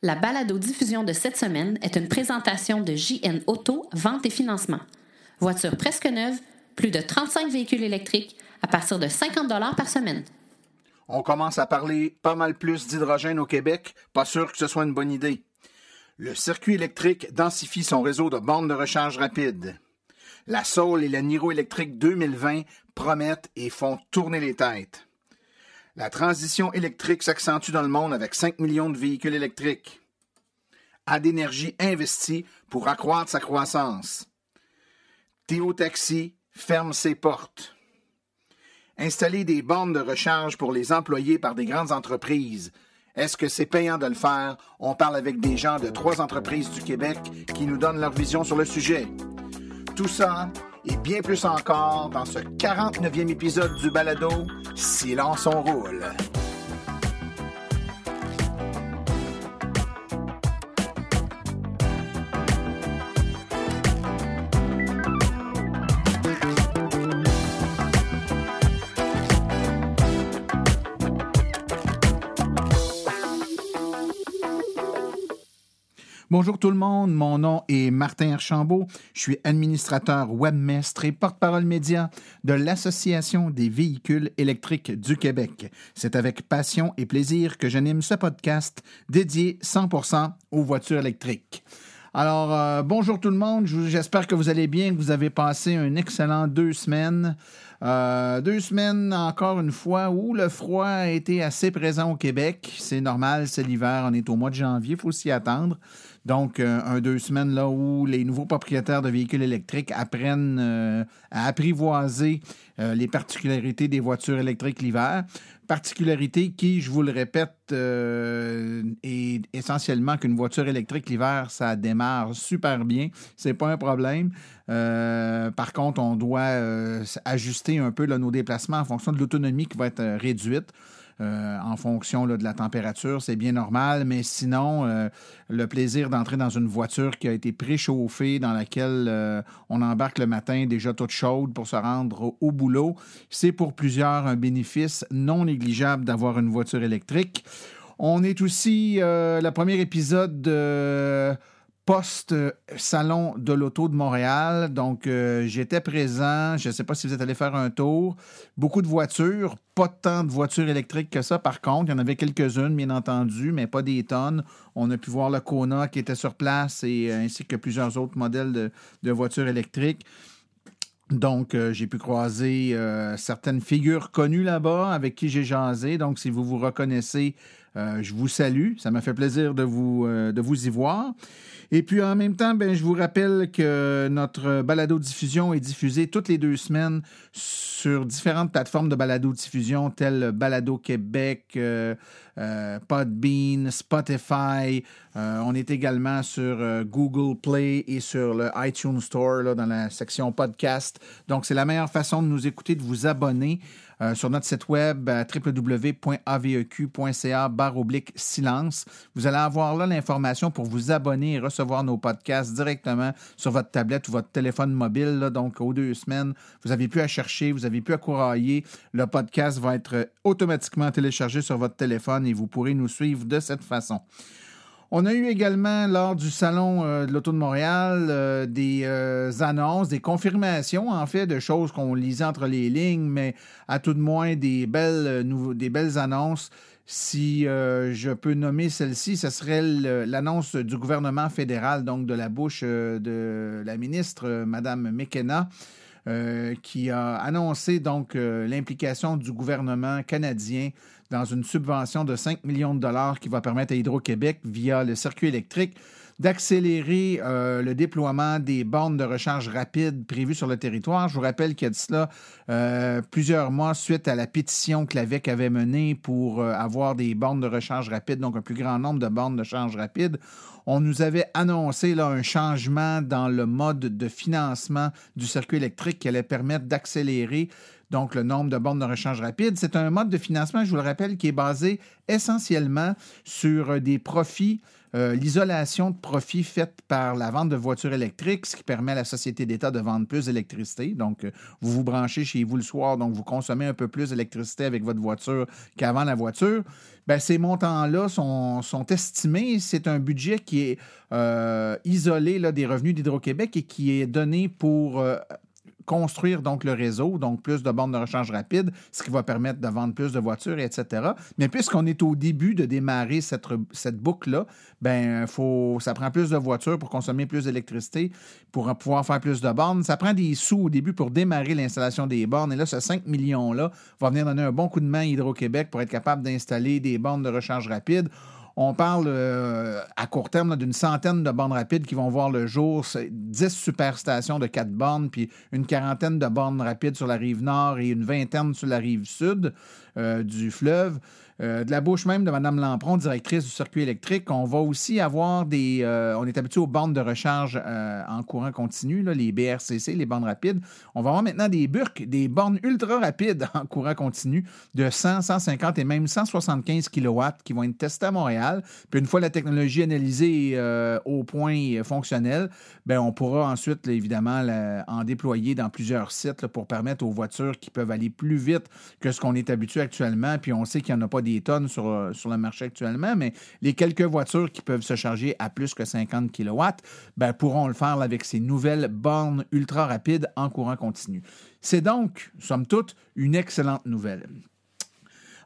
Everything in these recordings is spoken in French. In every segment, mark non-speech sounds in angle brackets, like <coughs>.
La balado-diffusion de cette semaine est une présentation de JN Auto, vente et financement. Voiture presque neuve, plus de 35 véhicules électriques à partir de 50 par semaine. On commence à parler pas mal plus d'hydrogène au Québec, pas sûr que ce soit une bonne idée. Le circuit électrique densifie son réseau de bornes de recharge rapide. La Soul et la Niro électrique 2020 promettent et font tourner les têtes. La transition électrique s'accentue dans le monde avec 5 millions de véhicules électriques. A d'énergie investie pour accroître sa croissance. Théo Taxi ferme ses portes. Installer des bornes de recharge pour les employés par des grandes entreprises. Est-ce que c'est payant de le faire? On parle avec des gens de trois entreprises du Québec qui nous donnent leur vision sur le sujet. Tout ça et bien plus encore dans ce 49e épisode du balado Silence on roule. Bonjour tout le monde, mon nom est Martin Archambault. Je suis administrateur webmestre et porte-parole média de l'Association des véhicules électriques du Québec. C'est avec passion et plaisir que j'anime ce podcast dédié 100% aux voitures électriques. Alors, euh, bonjour tout le monde, j'espère que vous allez bien, que vous avez passé un excellent deux semaines. Euh, deux semaines, encore une fois, où le froid a été assez présent au Québec. C'est normal, c'est l'hiver, on est au mois de janvier, il faut s'y attendre. Donc, euh, un deux semaines là où les nouveaux propriétaires de véhicules électriques apprennent euh, à apprivoiser les particularités des voitures électriques l'hiver. Particularité qui, je vous le répète, est essentiellement qu'une voiture électrique l'hiver, ça démarre super bien. C'est pas un problème. Par contre, on doit ajuster un peu nos déplacements en fonction de l'autonomie qui va être réduite. Euh, en fonction de la température, c'est bien normal, mais sinon, euh, le plaisir d'entrer dans une voiture qui a été préchauffée, dans laquelle euh, on embarque le matin déjà toute chaude pour se rendre au, boulot, c'est pour plusieurs un bénéfice non négligeable d'avoir une voiture électrique. On est aussi le premier épisode de post-salon de l'auto de Montréal. Donc, euh, j'étais présent. Je ne sais pas si vous êtes allé faire un tour. Beaucoup de voitures, pas tant de voitures électriques que ça. Par contre, il y en avait quelques-unes, bien entendu, mais pas des tonnes. On a pu voir le Kona qui était sur place euh, ainsi que plusieurs autres modèles de, voitures électriques. Donc, euh, j'ai pu croiser certaines figures connues là-bas avec qui j'ai jasé. Donc, si vous vous reconnaissez, je vous salue. Ça m'a fait plaisir de vous, de vous y voir. Et puis en même temps, ben, je vous rappelle que notre balado-diffusion est diffusée toutes les deux semaines sur différentes plateformes de balado-diffusion telles Balado Québec, euh, euh, Podbean, Spotify. Euh, on est également sur Google Play et sur le iTunes Store là, dans la section podcast. Donc c'est la meilleure façon de nous écouter, de vous abonner. Euh, sur notre site web www.aveq.ca oblique silence. Vous allez avoir là l'information pour vous abonner et recevoir nos podcasts directement sur votre tablette ou votre téléphone mobile. donc, aux deux semaines, vous n'avez plus à chercher, vous n'avez plus à courailler. Le podcast va être automatiquement téléchargé sur votre téléphone et vous pourrez nous suivre de cette façon. On a eu également, lors du Salon euh, de l'Auto de Montréal, euh, des euh, annonces, des confirmations, en fait, de choses qu'on lisait entre les lignes, mais à tout de moins des belles, des belles annonces. Si je peux nommer celle-ci, ce serait l'annonce du gouvernement fédéral, donc de la bouche de la ministre, Mme McKenna, qui a annoncé donc l'implication du gouvernement canadien dans une subvention de 5 millions de dollars qui va permettre à Hydro-Québec, via le circuit électrique, d'accélérer euh, le déploiement des bornes de recharge rapide prévues sur le territoire. Je vous rappelle qu'il y a de cela euh, plusieurs mois suite à la pétition que l'AVEC avait menée pour euh, avoir des bornes de recharge rapide, donc un plus grand nombre de bornes de recharge rapide. On nous avait annoncé là, un changement dans le mode de financement du circuit électrique qui allait permettre d'accélérer donc le nombre de bornes de rechange rapide. C'est un mode de financement, je vous le rappelle, qui est basé essentiellement sur des profits euh, l'isolation de profits faite par la vente de voitures électriques, ce qui permet à la société d'État de vendre plus d'électricité. Donc, euh, vous vous branchez chez vous le soir, donc vous consommez un peu plus d'électricité avec votre voiture qu'avant la voiture. Bien, ces montants-là sont, estimés. C'est un budget qui est euh, isolé des revenus d'Hydro-Québec et qui est donné pour construire donc le réseau, donc plus de bornes de rechange rapide, ce qui va permettre de vendre plus de voitures, etc. Mais puisqu'on est au début de démarrer cette, boucle-là, ben faut, ça prend plus de voitures pour consommer plus d'électricité, pour pouvoir faire plus de bornes. Ça prend des sous au début pour démarrer l'installation des bornes. Et là, ce 5 millions-là va venir donner un bon coup de main à Hydro-Québec pour être capable d'installer des bornes de rechange rapide. On parle euh, à court terme d'une centaine de bornes rapides qui vont voir le jour, 10 superstations de 4 bornes, puis une quarantaine de bornes rapides sur la rive nord et une vingtaine sur la rive sud euh, du fleuve. Euh, de la bouche même de Mme Lampron, directrice du circuit électrique, on va aussi avoir des. Euh, on est habitué aux bornes de recharge euh, en courant continu, les BRCC, les bornes rapides. On va avoir maintenant des burques, des bornes ultra rapides <laughs> en courant continu de 100, 150 et même 175 kW qui vont être testées à Montréal. Puis une fois la technologie analysée au point fonctionnel, ben on pourra ensuite, évidemment, en déployer dans plusieurs sites pour permettre aux voitures qui peuvent aller plus vite que ce qu'on est habitué actuellement. Puis on sait qu'il n'y en a pas des tonnes sur, euh, sur, le marché actuellement, mais les quelques voitures qui peuvent se charger à plus que 50 kW ben, pourront le faire avec ces nouvelles bornes ultra rapides en courant continu. C'est donc, somme toute, une excellente nouvelle.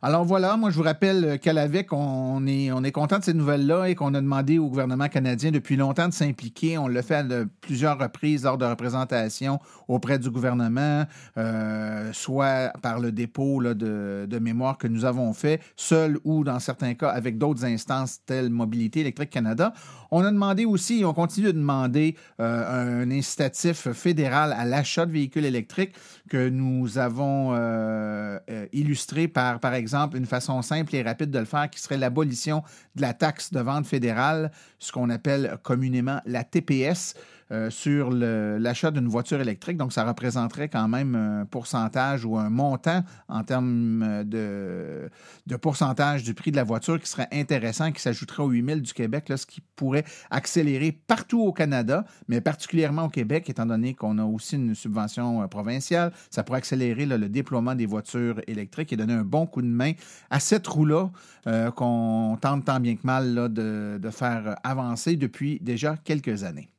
Alors voilà, moi je vous rappelle qu'à l'AVEC, on est, on est content de ces nouvelles-là et qu'on a demandé au gouvernement canadien depuis longtemps de s'impliquer. On l'a fait à plusieurs reprises lors de représentations auprès du gouvernement, euh, soit par le dépôt de, de, mémoire que nous avons fait, seul ou dans certains cas avec d'autres instances telles Mobilité électrique Canada. On a demandé aussi, et on continue de demander euh, un incitatif fédéral à l'achat de véhicules électriques que nous avons euh, illustré par, par exemple, une façon simple et rapide de le faire qui serait l'abolition de la taxe de vente fédérale, ce qu'on appelle communément la TPS. Euh, sur l'achat d'une voiture électrique. Donc, ça représenterait quand même un pourcentage ou un montant en termes euh, de, pourcentage du prix de la voiture qui serait intéressant, qui s'ajouterait aux 8 000 du Québec, là, ce qui pourrait accélérer partout au Canada, mais particulièrement au Québec, étant donné qu'on a aussi une subvention euh, provinciale. Ça pourrait accélérer le déploiement des voitures électriques et donner un bon coup de main à cette roue-là qu'on tente tant bien que mal de faire avancer depuis déjà quelques années.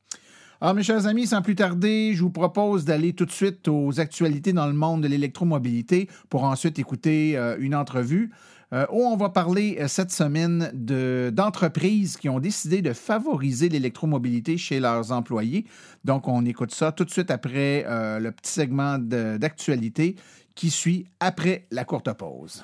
Alors, mes chers amis, sans plus tarder, je vous propose d'aller tout de suite aux actualités dans le monde de l'électromobilité pour ensuite écouter euh, une entrevue euh, où on va parler euh, cette semaine d'entreprises qui ont décidé de favoriser l'électromobilité chez leurs employés. Donc, on écoute ça tout de suite après le petit segment d'actualité qui suit après la courte pause.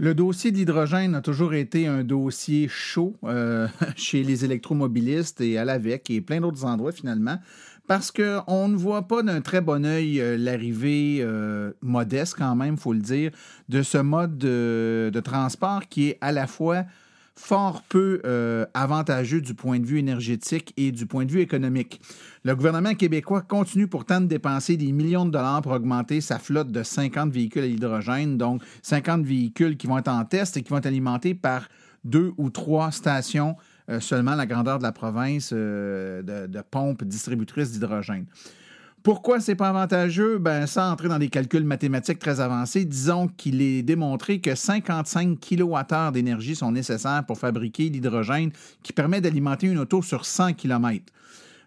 Le dossier de l'hydrogène a toujours été un dossier chaud euh, <laughs> chez les électromobilistes et à l'AVEC et plein d'autres endroits finalement, parce qu'on ne voit pas d'un très bon œil euh, l'arrivée euh, modeste quand même, il faut le dire, de ce mode de, transport qui est à la fois fort peu avantageux du point de vue énergétique et du point de vue économique. Le gouvernement québécois continue pourtant de dépenser des millions de dollars pour augmenter sa flotte de 50 véhicules à l'hydrogène, donc 50 véhicules qui vont être en test et qui vont être alimentés par deux ou trois stations euh, seulement la grandeur de la province euh, de, pompes distributrices d'hydrogène. Pourquoi c'est pas avantageux? Ben, sans entrer dans des calculs mathématiques très avancés, disons qu'il est démontré que 55 kWh d'énergie sont nécessaires pour fabriquer l'hydrogène qui permet d'alimenter une auto sur 100 km.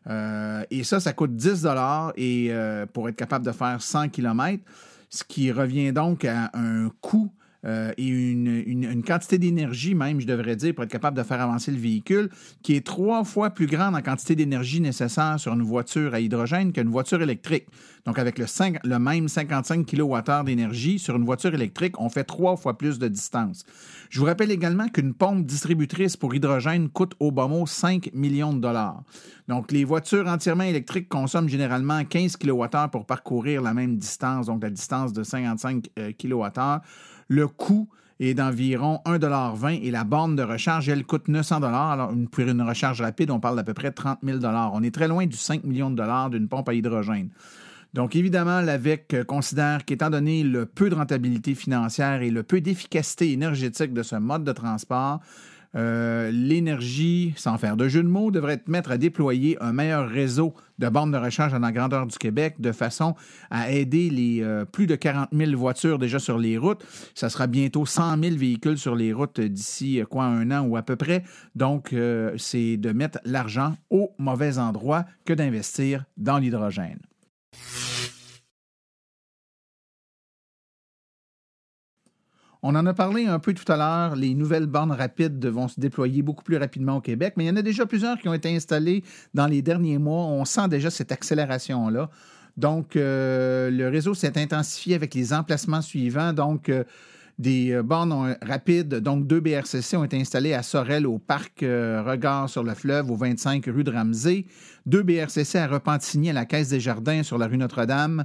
Euh, et ça, ça coûte 10 et euh, pour être capable de faire 100 km, ce qui revient donc à un coût euh, et une, quantité d'énergie même, je devrais dire, pour être capable de faire avancer le véhicule, qui est trois fois plus grande en quantité d'énergie nécessaire sur une voiture à hydrogène qu'une voiture électrique. Donc, avec le, le même 55 kWh d'énergie sur une voiture électrique, on fait trois fois plus de distance. Je vous rappelle également qu'une pompe distributrice pour hydrogène coûte au bas mot 5 millions de dollars. Donc, les voitures entièrement électriques consomment généralement 15 kWh pour parcourir la même distance, donc la distance de 55 kWh. Le coût est d'environ 1,20 et la borne de recharge, elle coûte 900 Alors, pour une recharge rapide, on parle d'à peu près 30 000 On est très loin du 5 millions de dollars d'une pompe à hydrogène. Donc, évidemment, l'AVEC considère qu'étant donné le peu de rentabilité financière et le peu d'efficacité énergétique de ce mode de transport, euh, l'énergie, sans faire de jeu de mots, devrait mettre à déployer un meilleur réseau de bornes de recharge dans la grandeur du Québec de façon à aider les euh, plus de 40 000 voitures déjà sur les routes. Ça sera bientôt 100 000 véhicules sur les routes d'ici euh, quoi un an ou à peu près. Donc, c'est de mettre l'argent au mauvais endroit que d'investir dans l'hydrogène. On en a parlé un peu tout à l'heure, les nouvelles bornes rapides vont se déployer beaucoup plus rapidement au Québec, mais il y en a déjà plusieurs qui ont été installées dans les derniers mois. On sent déjà cette accélération-là. Donc, euh, le réseau s'est intensifié avec les emplacements suivants. Donc, euh, des euh, bornes rapides, donc deux BRCC, ont été installés à Sorel, au parc Regard sur le fleuve, au 25 rue de Ramsey. Deux BRCC à Repentigny, à la Caisse des Jardins, sur la rue Notre-Dame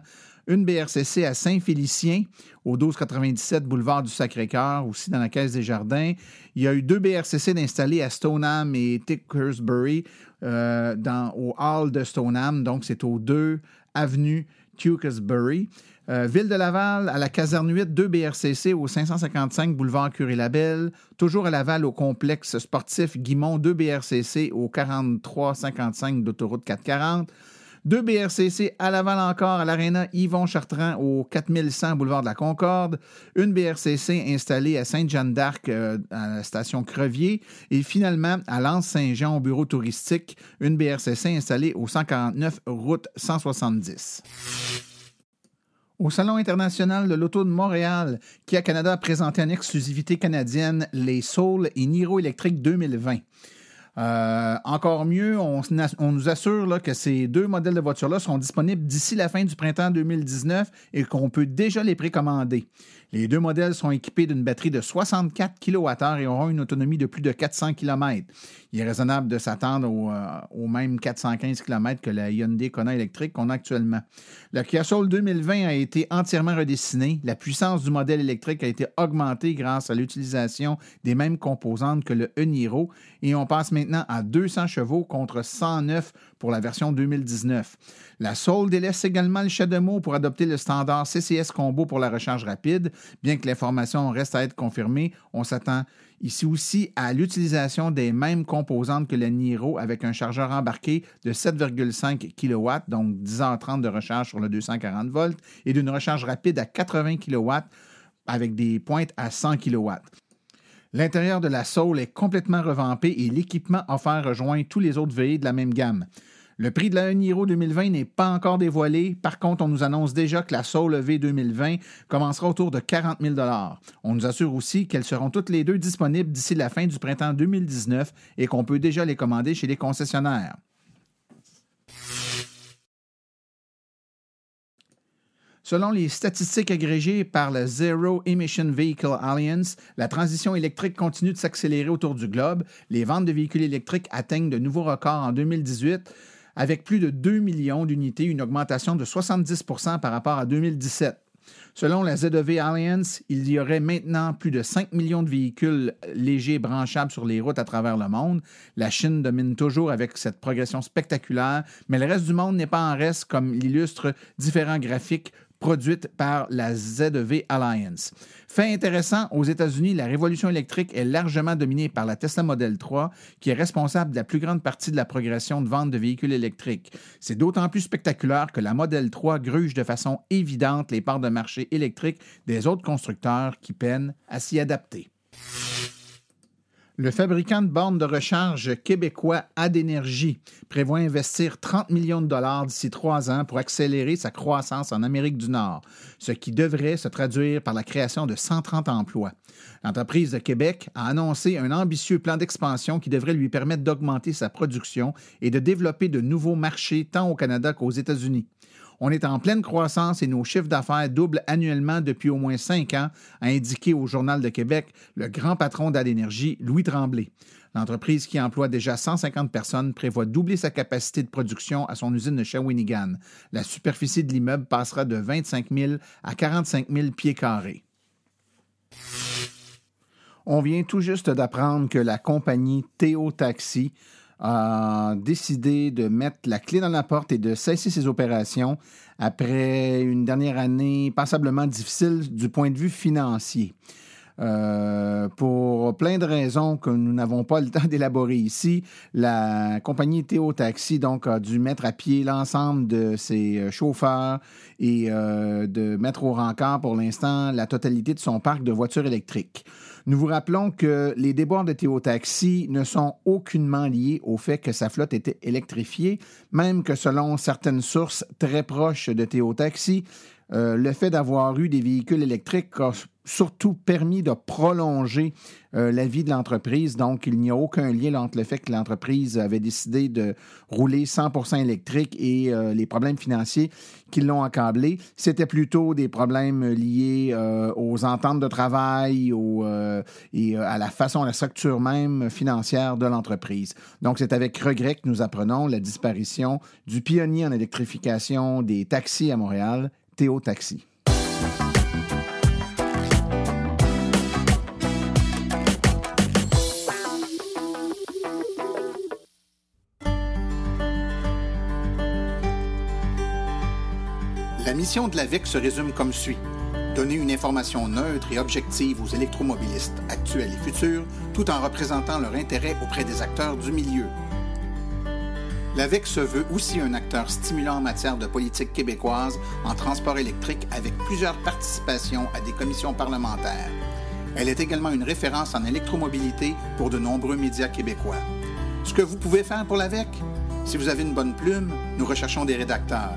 une BRCC à Saint-Félicien, au 1297 boulevard du Sacré-Cœur, aussi dans la Caisse des Jardins. Il y a eu deux BRCC d'installer à Stoneham et Tickersbury, euh, dans, au hall de Stoneham, donc c'est au 2 avenue Tewkesbury. Euh, Ville de Laval, à la caserne 8, deux BRCC au 555 boulevard Curie-Labelle. Toujours à Laval, au complexe sportif Guimont, deux BRCC au 4355 d'autoroute 440. Deux BRCC à Laval encore, à l'Arena Yvon Chartrand au 4100 boulevard de la Concorde. Une BRCC installée à Sainte-Jeanne d'Arc euh, à la station Crevier. Et finalement, à Lens-Saint-Jean au bureau touristique, une BRCC installée au 149 route 170. Au Salon international de l'auto de Montréal, Kia Canada a présenté en exclusivité canadienne les Soul et Niro électriques 2020. Euh, encore mieux, on, nous assure que ces deux modèles de voitures-là seront disponibles d'ici la fin du printemps 2019 et qu'on peut déjà les précommander. Les deux modèles sont équipés d'une batterie de 64 kWh et auront une autonomie de plus de 400 km. Il est raisonnable de s'attendre au, euh, même 415 km que la Hyundai Kona électrique qu'on a actuellement. Le Kia Soul 2020 a été entièrement redessiné. La puissance du modèle électrique a été augmentée grâce à l'utilisation des mêmes composantes que le e-Niro et on passe maintenant à 200 chevaux contre 109 pour la version 2019. La Soul délaisse également le CHAdeMO pour adopter le standard CCS Combo pour la recharge rapide. Bien que l'information reste à être confirmée, on s'attend ici aussi à l'utilisation des mêmes composantes que le Niro avec un chargeur embarqué de 7,5 kW, donc 10h30 de recharge sur le 240 volts, et d'une recharge rapide à 80 kW avec des pointes à 100 kW. L'intérieur de la Soul est complètement revampé et l'équipement offert rejoint tous les autres véhicules de la même gamme. Le prix de la Niro 2020 n'est pas encore dévoilé. Par contre, on nous annonce déjà que la Soul V 2020 commencera autour de 40 000 On nous assure aussi qu'elles seront toutes les deux disponibles d'ici la fin du printemps 2019 et qu'on peut déjà les commander chez les concessionnaires. Selon les statistiques agrégées par le Zero Emission Vehicle Alliance, la transition électrique continue de s'accélérer autour du globe. Les ventes de véhicules électriques atteignent de nouveaux records en 2018 avec plus de 2 millions d'unités, une augmentation de 70% par rapport à 2017. Selon la ZEV Alliance, il y aurait maintenant plus de 5 millions de véhicules légers branchables sur les routes à travers le monde. La Chine domine toujours avec cette progression spectaculaire, mais le reste du monde n'est pas en reste, comme l'illustrent différents graphiques produite par la ZEV Alliance. Fait intéressant, aux États-Unis, la révolution électrique est largement dominée par la Tesla Model 3, qui est responsable de la plus grande partie de la progression de vente de véhicules électriques. C'est d'autant plus spectaculaire que la Model 3 gruge de façon évidente les parts de marché électriques des autres constructeurs qui peinent à s'y adapter. Le fabricant de bornes de recharge québécois Adénergie prévoit investir 30 millions de dollars d'ici trois ans pour accélérer sa croissance en Amérique du Nord, ce qui devrait se traduire par la création de 130 emplois. L'entreprise de Québec a annoncé un ambitieux plan d'expansion qui devrait lui permettre d'augmenter sa production et de développer de nouveaux marchés tant au Canada qu'aux États-Unis. On est en pleine croissance et nos chiffres d'affaires doublent annuellement depuis au moins cinq ans, a indiqué au Journal de Québec le grand patron d'Alénergie, Louis Tremblay. L'entreprise qui emploie déjà 150 personnes prévoit doubler sa capacité de production à son usine de Shawinigan. La superficie de l'immeuble passera de 25 000 à 45 000 pieds carrés. On vient tout juste d'apprendre que la compagnie Théo Taxi a décidé de mettre la clé dans la porte et de cesser ses opérations après une dernière année passablement difficile du point de vue financier. Euh, pour plein de raisons que nous n'avons pas le <laughs> temps d'élaborer ici, la compagnie Théo Taxi donc a dû mettre à pied l'ensemble de ses euh, chauffeurs et euh, de mettre au rencard pour l'instant la totalité de son parc de voitures électriques. Nous vous rappelons que les déboires de Théo Taxi ne sont aucunement liés au fait que sa flotte était électrifiée, même que selon certaines sources très proches de Théo Taxi, le fait d'avoir eu des véhicules électriques surtout permis de prolonger euh, la vie de l'entreprise. Donc, il n'y a aucun lien entre le fait que l'entreprise avait décidé de rouler 100% électrique et euh, les problèmes financiers qui l'ont accablé. C'était plutôt des problèmes liés euh, aux ententes de travail et à la façon, à la structure même financière de l'entreprise. Donc, c'est avec regret que nous apprenons la disparition du pionnier en électrification des taxis à Montréal, Théo Taxi. Mission de l'AVEC se résume comme suit. Donner une information neutre et objective aux électromobilistes actuels et futurs, tout en représentant leur intérêt auprès des acteurs du milieu. L'AVEC se veut aussi un acteur stimulant en matière de politique québécoise en transport électrique avec plusieurs participations à des commissions parlementaires. Elle est également une référence en électromobilité pour de nombreux médias québécois. Ce que vous pouvez faire pour l'AVEC? Si vous avez une bonne plume, nous recherchons des rédacteurs.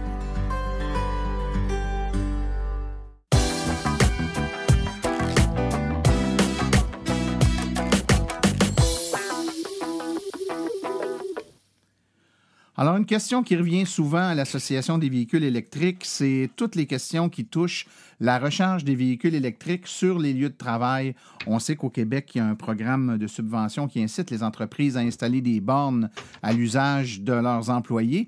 Alors, une question qui revient souvent à l'Association des véhicules électriques, c'est toutes les questions qui touchent la recharge des véhicules électriques sur les lieux de travail. On sait qu'au Québec, il y a un programme de subvention qui incite les entreprises à installer des bornes à l'usage de leurs employés.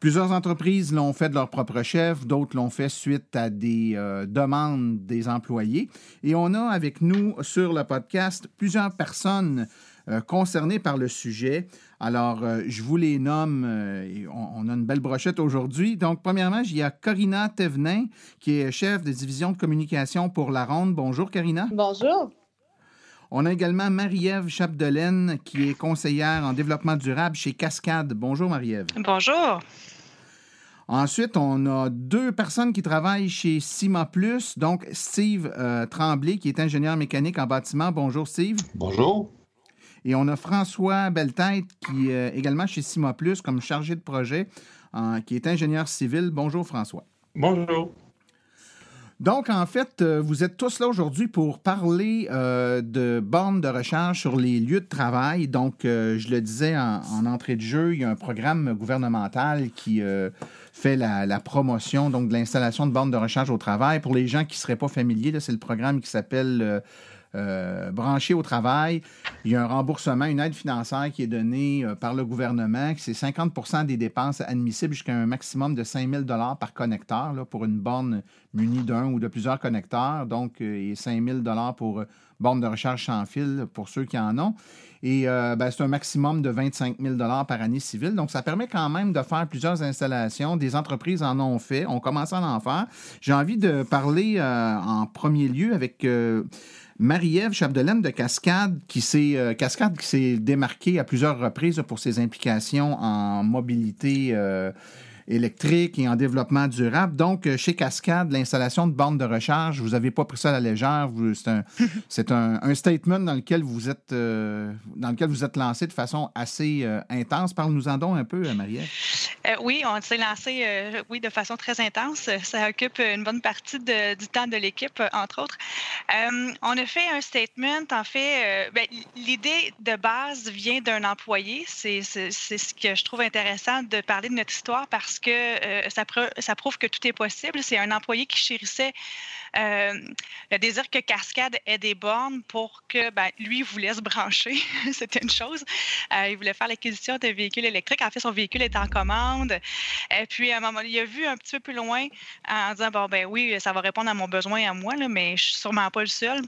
Plusieurs entreprises l'ont fait de leur propre chef, d'autres l'ont fait suite à des euh, demandes des employés. Et on a avec nous sur le podcast plusieurs personnes euh, concernés par le sujet. Alors, euh, je vous les nomme. Euh, on, a une belle brochette aujourd'hui. Donc, premièrement, il y a Corina Thévenin, qui est chef de division de communication pour La Ronde. Bonjour, Corina. Bonjour. On a également Marie-Ève Chapdelaine, qui est conseillère en développement durable chez Cascade. Bonjour, Marie-Ève. Bonjour. Ensuite, on a deux personnes qui travaillent chez Cima Plus. Donc, Steve Tremblay, qui est ingénieur mécanique en bâtiment. Bonjour, Steve. Bonjour. Et on a François Belletête, qui est également chez Cima Plus comme chargé de projet, qui est ingénieur civil. Bonjour François. Bonjour. Donc, en fait, euh, vous êtes tous là aujourd'hui pour parler euh, de bornes de recharge sur les lieux de travail. Donc, euh, je le disais en, entrée de jeu, il y a un programme gouvernemental qui fait la, promotion donc, de l'installation de bornes de recharge au travail. Pour les gens qui ne seraient pas familiers, c'est le programme qui s'appelle euh, branché au travail. Il y a un remboursement, une aide financière qui est donnée euh, par le gouvernement, c'est 50 des dépenses admissibles jusqu'à un maximum de 5 000 par connecteur là, pour une borne munie d'un ou de plusieurs connecteurs, donc euh, et 5 000 pour borne de recharge sans fil pour ceux qui en ont. Et ben, c'est un maximum de 25 000 par année civile. Donc, ça permet quand même de faire plusieurs installations. Des entreprises en ont fait. On commence à en faire. J'ai envie de parler en premier lieu avec Marie-Ève Chapdelaine de Cascade, qui s'est euh, Cascade qui s'est démarquée à plusieurs reprises pour ses implications en mobilité euh, électrique et en développement durable. Donc, euh, chez Cascade, l'installation de bornes de recharge, vous n'avez pas pris ça à la légère. <laughs> C'est un, un, statement dans lequel vous êtes euh, dans lequel vous êtes lancé de façon assez euh, intense. Parle-nous-en donc un peu, Marielle. oui, on s'est lancé oui, de façon très intense. Ça occupe une bonne partie du temps de l'équipe, entre autres. on a fait un statement. En fait, ben, l'idée de base vient d'un employé. C'est ce que je trouve intéressant de parler de notre histoire parce que euh, ça, prouve que tout est possible. C'est un employé qui chérissait euh, le désir que Cascade ait des bornes pour que ben, lui voulait se brancher. <laughs> C'était une chose. Euh, il voulait faire l'acquisition d'un véhicule électrique. En fait, son véhicule est en commande. Et puis, à un moment, il a vu un petit peu plus loin en disant Bon, ben oui, ça va répondre à mon besoin à moi, là, mais je suis sûrement pas le seul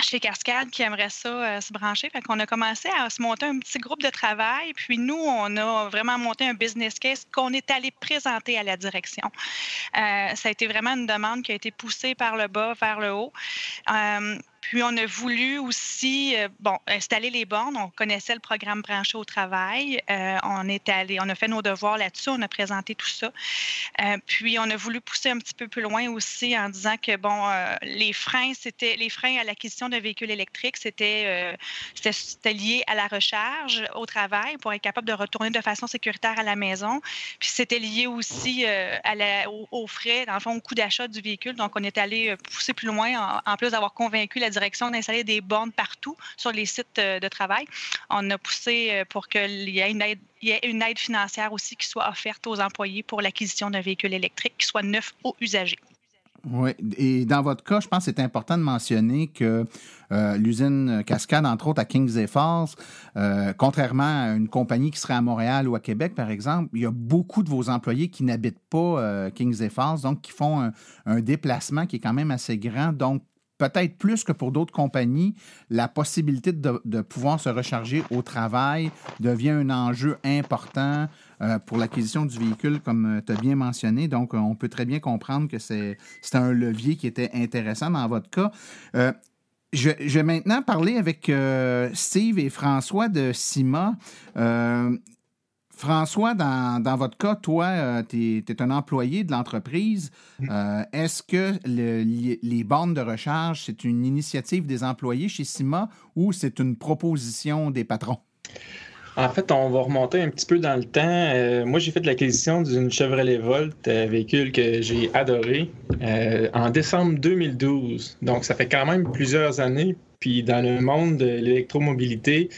chez Cascade qui aimerait ça euh, se brancher. Fait qu'on a commencé à se monter un petit groupe de travail. Puis nous, on a vraiment monté un business case qu'on est allé présenter à la direction. Euh, ça a été vraiment une demande qui a été poussée par le bas vers le haut. Euh, puis, on a voulu aussi, euh, bon, installer les bornes. On connaissait le programme branché au travail. Euh, on est allé, on a fait nos devoirs là-dessus. On a présenté tout ça. Euh, puis, on a voulu pousser un petit peu plus loin aussi en disant que, bon, les freins, c'était les freins à l'acquisition d'un véhicule électrique, c'était c'était lié à la recharge au travail pour être capable de retourner de façon sécuritaire à la maison. Puis, c'était lié aussi à la, aux, frais, dans le fond, au coût d'achat du véhicule. Donc, on est allé pousser plus loin en, en plus d'avoir convaincu la direction d'installer des bornes partout sur les sites euh, de travail. On a poussé euh, pour qu'il y ait une aide, financière aussi qui soit offerte aux employés pour l'acquisition d'un véhicule électrique qui soit neuf aux usagers. Oui, et dans votre cas, je pense que c'est important de mentionner que euh, l'usine Cascade, entre autres à Kings et Falls, contrairement à une compagnie qui serait à Montréal ou à Québec, par exemple, il y a beaucoup de vos employés qui n'habitent pas Kings et Falls, donc qui font un, un, déplacement qui est quand même assez grand. Donc, peut-être plus que pour d'autres compagnies, la possibilité de, pouvoir se recharger au travail devient un enjeu important euh, pour l'acquisition du véhicule, comme euh, tu as bien mentionné. Donc, euh, on peut très bien comprendre que c'est un levier qui était intéressant dans votre cas. je, vais maintenant parler avec Steve et François de CIMA. François, dans, votre cas, toi, euh, tu es, un employé de l'entreprise. Mm. Euh, est-ce que les bornes de recharge, c'est une initiative des employés chez CIMA ou c'est une proposition des patrons? En fait, on va remonter un petit peu dans le temps. Euh, moi, j'ai fait l'acquisition d'une Chevrolet Volt, véhicule que j'ai adoré, en décembre 2012. Donc, ça fait quand même plusieurs années. Puis dans le monde de l'électromobilité,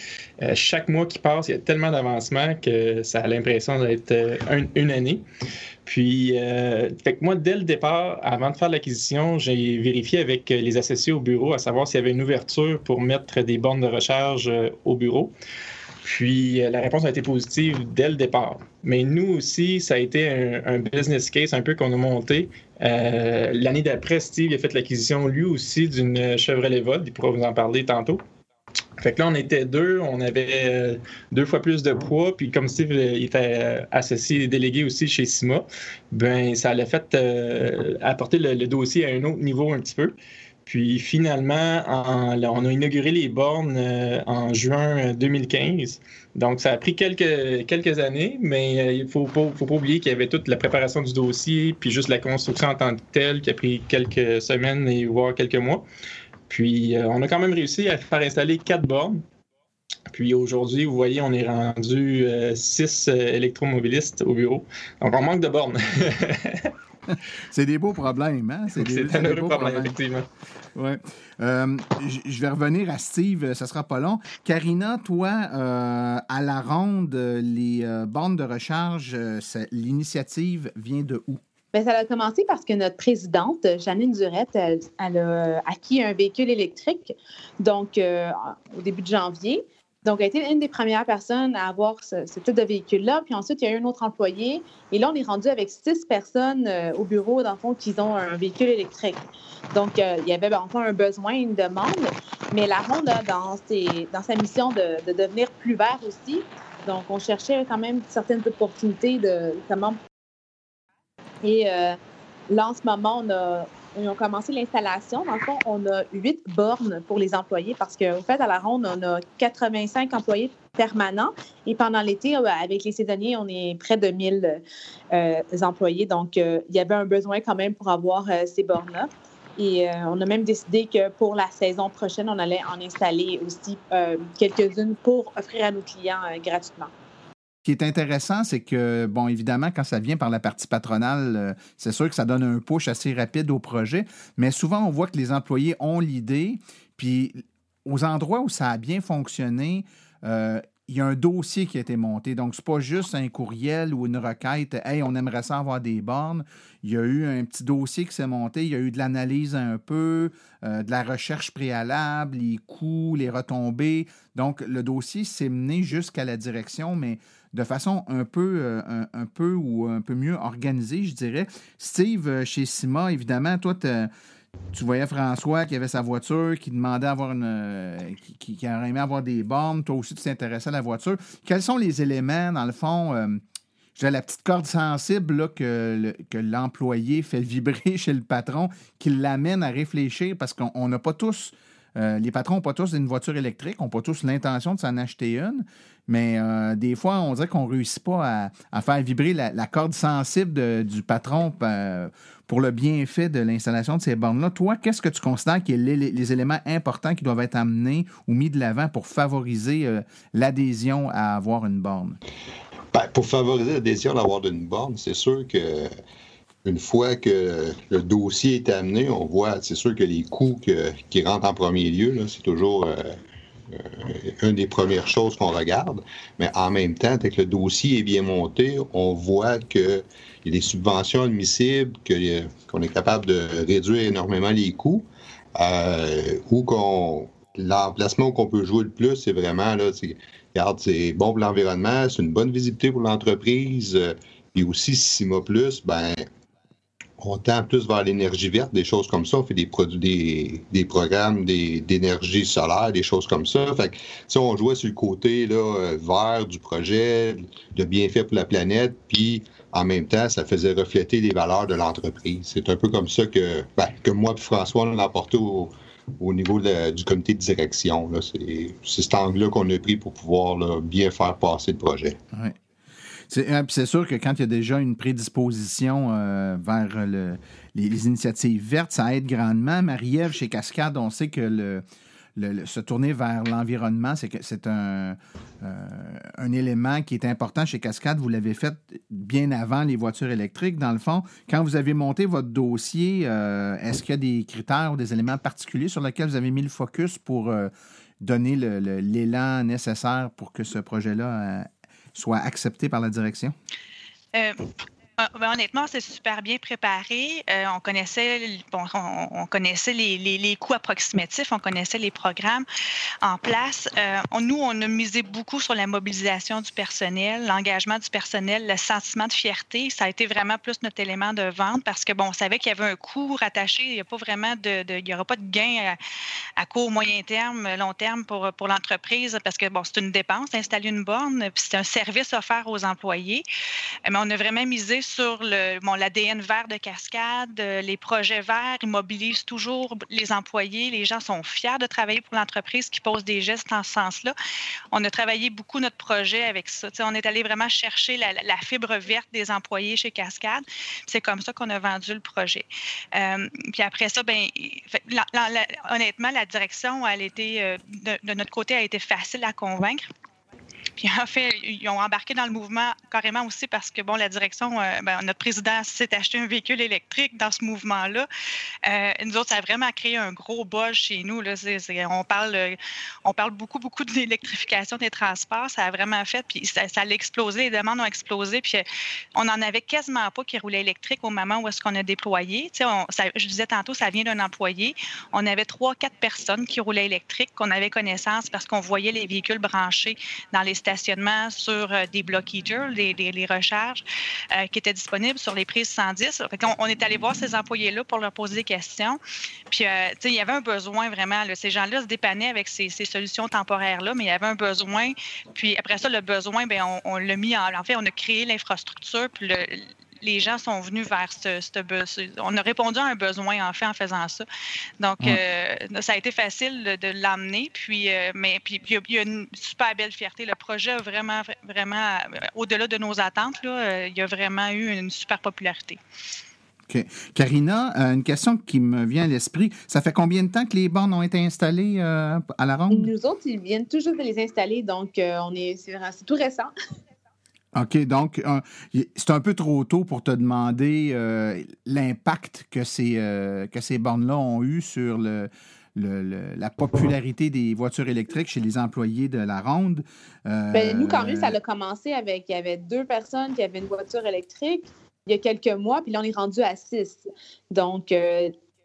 euh, chaque mois qui passe, il y a tellement d'avancements que ça a l'impression d'être euh, une année. Puis, euh, moi, dès le départ, avant de faire l'acquisition, j'ai vérifié avec les associés au bureau à savoir s'il y avait une ouverture pour mettre des bornes de recharge au bureau. Puis la réponse a été positive dès le départ. Mais nous aussi, ça a été un, business case un peu qu'on a monté. Euh, l'année d'après, Steve a fait l'acquisition lui aussi d'une Chevrolet Volt. Il pourra vous en parler tantôt. Fait que là, on était deux, on avait euh, deux fois plus de poids, puis comme Steve euh, était associé et délégué aussi chez SIMA, ben ça l'a fait apporter le, dossier à un autre niveau un petit peu. Puis finalement, on a inauguré les bornes euh, en juin 2015. Donc, ça a pris quelques, quelques années, mais euh, il ne faut pas, faut pas oublier qu'il y avait toute la préparation du dossier, puis juste la construction en tant que telle, qui a pris quelques semaines et voire quelques mois. Puis, euh, on a quand même réussi à faire installer quatre bornes. Puis aujourd'hui, vous voyez, on est rendu six électromobilistes au bureau. Donc, on manque de bornes. <laughs> <laughs> c'est des beaux problèmes, hein? C'est <laughs> des, des, beaux problèmes, effectivement. Ouais. Euh, je vais revenir à Steve, ça sera pas long. Karina, toi, euh, à la ronde, les euh, bornes de recharge, l'initiative vient de où? Bien, ça a commencé parce que notre présidente, Janine Durette, elle, a acquis un véhicule électrique, donc au début de janvier. Donc, elle a été une des premières personnes à avoir ce, type de véhicule-là. Puis ensuite, il y a eu un autre employé. Et là, on est rendu avec six personnes euh, au bureau, dans le fond, qui ont un véhicule électrique. Donc, euh, il y avait enfin un besoin, une demande. Mais la ronde, dans, dans sa mission de, devenir plus vert aussi. Donc, on cherchait quand même certaines opportunités de. Et euh, là, en ce moment, on a ils ont commencé l'installation. Dans le fond, on a huit bornes pour les employés parce qu'au fait, à la ronde, on a 85 employés permanents. Et pendant l'été, euh, avec les saisonniers, on est près de 1000 euh, employés. Donc, euh, il y avait un besoin quand même pour avoir ces bornes-là. Et on a même décidé que pour la saison prochaine, on allait en installer aussi quelques-unes pour offrir à nos clients gratuitement. Ce qui est intéressant, c'est que, bon, évidemment, quand ça vient par la partie patronale, euh, c'est sûr que ça donne un push assez rapide au projet, mais souvent, on voit que les employés ont l'idée, puis aux endroits où ça a bien fonctionné, euh, il y a un dossier qui a été monté. Donc, ce n'est pas juste un courriel ou une requête, Hey, on aimerait ça avoir des bornes. Il y a eu un petit dossier qui s'est monté, il y a eu de l'analyse un peu, euh, de la recherche préalable, les coûts, les retombées. Donc, le dossier s'est mené jusqu'à la direction, mais de façon un peu, euh, un, peu ou un peu mieux organisée, je dirais. Steve, euh, chez Sima, évidemment, toi, tu voyais François qui avait sa voiture, qui demandait avoir une. Euh, qui, aurait aimé avoir des bornes. Toi aussi, tu t'intéressais à la voiture. Quels sont les éléments, dans le fond, j'ai la petite corde sensible que l'employé fait vibrer <laughs> chez le patron, qui l'amène à réfléchir? Parce qu'on n'a pas tous. Les patrons n'ont pas tous une voiture électrique, n'ont pas tous l'intention de s'en acheter une. Mais euh, des fois, on dirait qu'on ne réussit pas à, faire vibrer la, corde sensible du patron euh, pour le bienfait de l'installation de ces bornes-là. Toi, qu'est-ce que tu considères qui les, éléments importants qui doivent être amenés ou mis de l'avant pour favoriser euh, l'adhésion à avoir une borne? Ben, pour favoriser l'adhésion à avoir une borne, c'est sûr que une fois que le dossier est amené, on voit, c'est sûr que les coûts qui rentrent en premier lieu, c'est toujours euh, une des premières choses qu'on regarde. Mais en même temps, dès que le dossier est bien monté, on voit qu'il y a des subventions admissibles, qu'on est capable de réduire énormément les coûts, euh, ou qu'on l'emplacement qu'on peut jouer le plus, c'est vraiment là, regarde, c'est bon pour l'environnement, c'est une bonne visibilité pour l'entreprise, euh, puis aussi Sima Plus, ben on tend plus vers l'énergie verte, des choses comme ça. On fait des produits, des, des programmes d'énergie solaire, des choses comme ça. Fait que, si on jouait sur le côté là, euh, vert du projet, de bienfait pour la planète, puis en même temps, ça faisait refléter les valeurs de l'entreprise. C'est un peu comme ça que, ben, que moi et François, on l'a apporté au, niveau du comité de direction. C'est cet angle-là qu'on a pris pour pouvoir bien faire passer le projet. C'est sûr que quand il y a déjà une prédisposition euh, vers les, initiatives vertes, ça aide grandement. Marie-Ève, chez Cascade, on sait que se tourner vers l'environnement, c'est un, euh, un élément qui est important chez Cascade. Vous l'avez fait bien avant les voitures électriques. Dans le fond, quand vous avez monté votre dossier, est-ce qu'il y a des critères ou des éléments particuliers sur lesquels vous avez mis le focus pour donner l'élan nécessaire pour que ce projet-là soit accepté par la direction? Euh, ben, honnêtement, c'est super bien préparé. Euh, on connaissait, on, connaissait les, les, coûts approximatifs, on connaissait les programmes en place. Euh, nous, on a misé beaucoup sur la mobilisation du personnel, l'engagement du personnel, le sentiment de fierté. Ça a été vraiment plus notre élément de vente parce que bon, on savait qu'il y avait un coût rattaché. Il n'y a pas vraiment de, il y aura pas de gain à, court, moyen terme, long terme pour, pour l'entreprise parce que bon, c'est une dépense d'installer une borne, puis c'est un service offert aux employés. Mais on a vraiment misé sur le, bon, l'ADN vert de Cascade, euh, les projets verts, ils mobilisent toujours les employés. Les gens sont fiers de travailler pour l'entreprise qui pose des gestes en ce sens-là. On a travaillé beaucoup notre projet avec ça. on est allé vraiment chercher la, fibre verte des employés chez Cascade. C'est comme ça qu'on a vendu le projet. Euh, puis après ça, ben, honnêtement, la direction, elle était, euh, de, de notre côté, a été facile à convaincre Puis en fait, ils ont embarqué dans le mouvement carrément aussi parce que, bon, la direction, euh, ben, notre président s'est acheté un véhicule électrique dans ce mouvement-là. Euh, nous autres, ça a vraiment créé un gros buzz chez nous. Là. on, parle, on parle beaucoup, beaucoup <laughs> de l'électrification des transports. Ça a vraiment fait, puis ça, ça a explosé, les demandes ont explosé. Puis on n'en avait quasiment pas qui roulaient électrique au moment où est-ce qu'on a déployé. On, je disais tantôt, ça vient d'un employé. On avait trois, quatre personnes qui roulaient électrique, qu'on avait connaissance parce qu'on voyait les véhicules branchés dans les sur euh, des block heaters, les, recharges euh, qui étaient disponibles sur les prises 110. on, est allé voir ces employés-là pour leur poser des questions. Puis, euh, il y avait un besoin vraiment. ces gens-là se dépannaient avec ces, solutions temporaires-là, mais il y avait un besoin. Puis après ça, le besoin, bien, on, on l'a mis en. En fait, on a créé l'infrastructure, puis le, les gens sont venus vers ce, ce, On a répondu à un besoin, en fait, en faisant ça. Donc, euh, ça a été facile de, l'amener. Puis, euh, mais puis, il y, a une super belle fierté. Le projet a vraiment, vraiment, euh, au-delà de nos attentes, là, il y a vraiment eu une super popularité. OK. Karina, une question qui me vient à l'esprit. Ça fait combien de temps que les bornes ont été installées à la ronde? Nous autres, ils viennent toujours de les installer, donc on est, c'est tout récent. OK, donc c'est un peu trop tôt pour te demander euh, l'impact que ces, euh, ces bornes-là ont eu sur le, la popularité des voitures électriques chez les employés de la ronde. Euh, ben, nous, quand même, ça a commencé avec, il y avait deux personnes qui avaient une voiture électrique il y a quelques mois, puis là, on est rendu à six. Donc,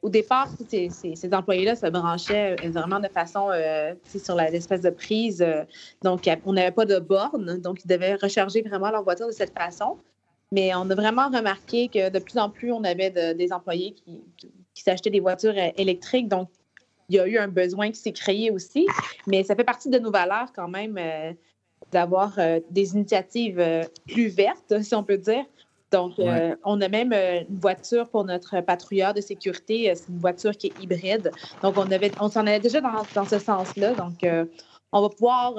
au départ, ces, employés-là se branchaient euh, vraiment de façon euh, sur l'espèce de prise. Euh, donc, on n'avait pas de borne, donc ils devaient recharger vraiment leur voiture de cette façon. Mais on a vraiment remarqué que de plus en plus, on avait des employés qui, s'achetaient des voitures électriques. Donc, il y a eu un besoin qui s'est créé aussi. Mais ça fait partie de nos valeurs quand même d'avoir des initiatives plus vertes, si on peut dire, donc, euh, on a même euh, une voiture pour notre patrouilleur de sécurité. Euh, c'est une voiture qui est hybride. Donc, on, avait, on s'en allait déjà dans, ce sens-là. Donc, on va pouvoir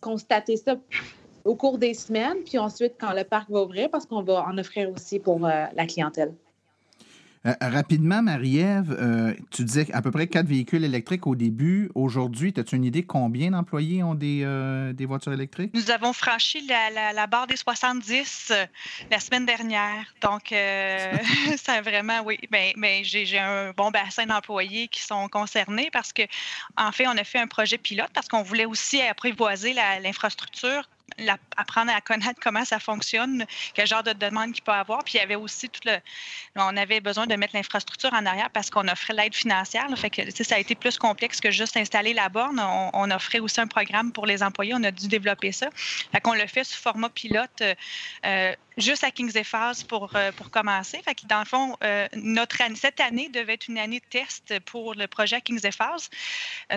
constater ça au cours des semaines, puis ensuite quand le parc va ouvrir, parce qu'on va en offrir aussi pour la clientèle. Euh, rapidement, Marie-Ève, euh, tu disais à peu près quatre véhicules électriques au début. Aujourd'hui, as-tu une idée combien d'employés ont des, euh, des, voitures électriques? Nous avons franchi la, la, barre des 70 la semaine dernière. Donc, <laughs> ça vraiment, oui. Mais, ben, ben, j'ai un bon bassin d'employés qui sont concernés parce que, en fait, on a fait un projet pilote parce qu'on voulait aussi apprivoiser l'infrastructure apprendre à connaître comment ça fonctionne, quel genre de demande qu'il peut avoir. Puis il y avait aussi tout le. On avait besoin de mettre l'infrastructure en arrière parce qu'on offrait l'aide financière. que ça a été plus complexe que juste installer la borne. On, offrait aussi un programme pour les employés. On a dû développer ça. Fait qu'on le fait sous format pilote. Euh, juste à Kings Falls pour, euh, pour commencer. Fait dans le fond, euh, cette année devait être une année de test pour le projet Kings Falls.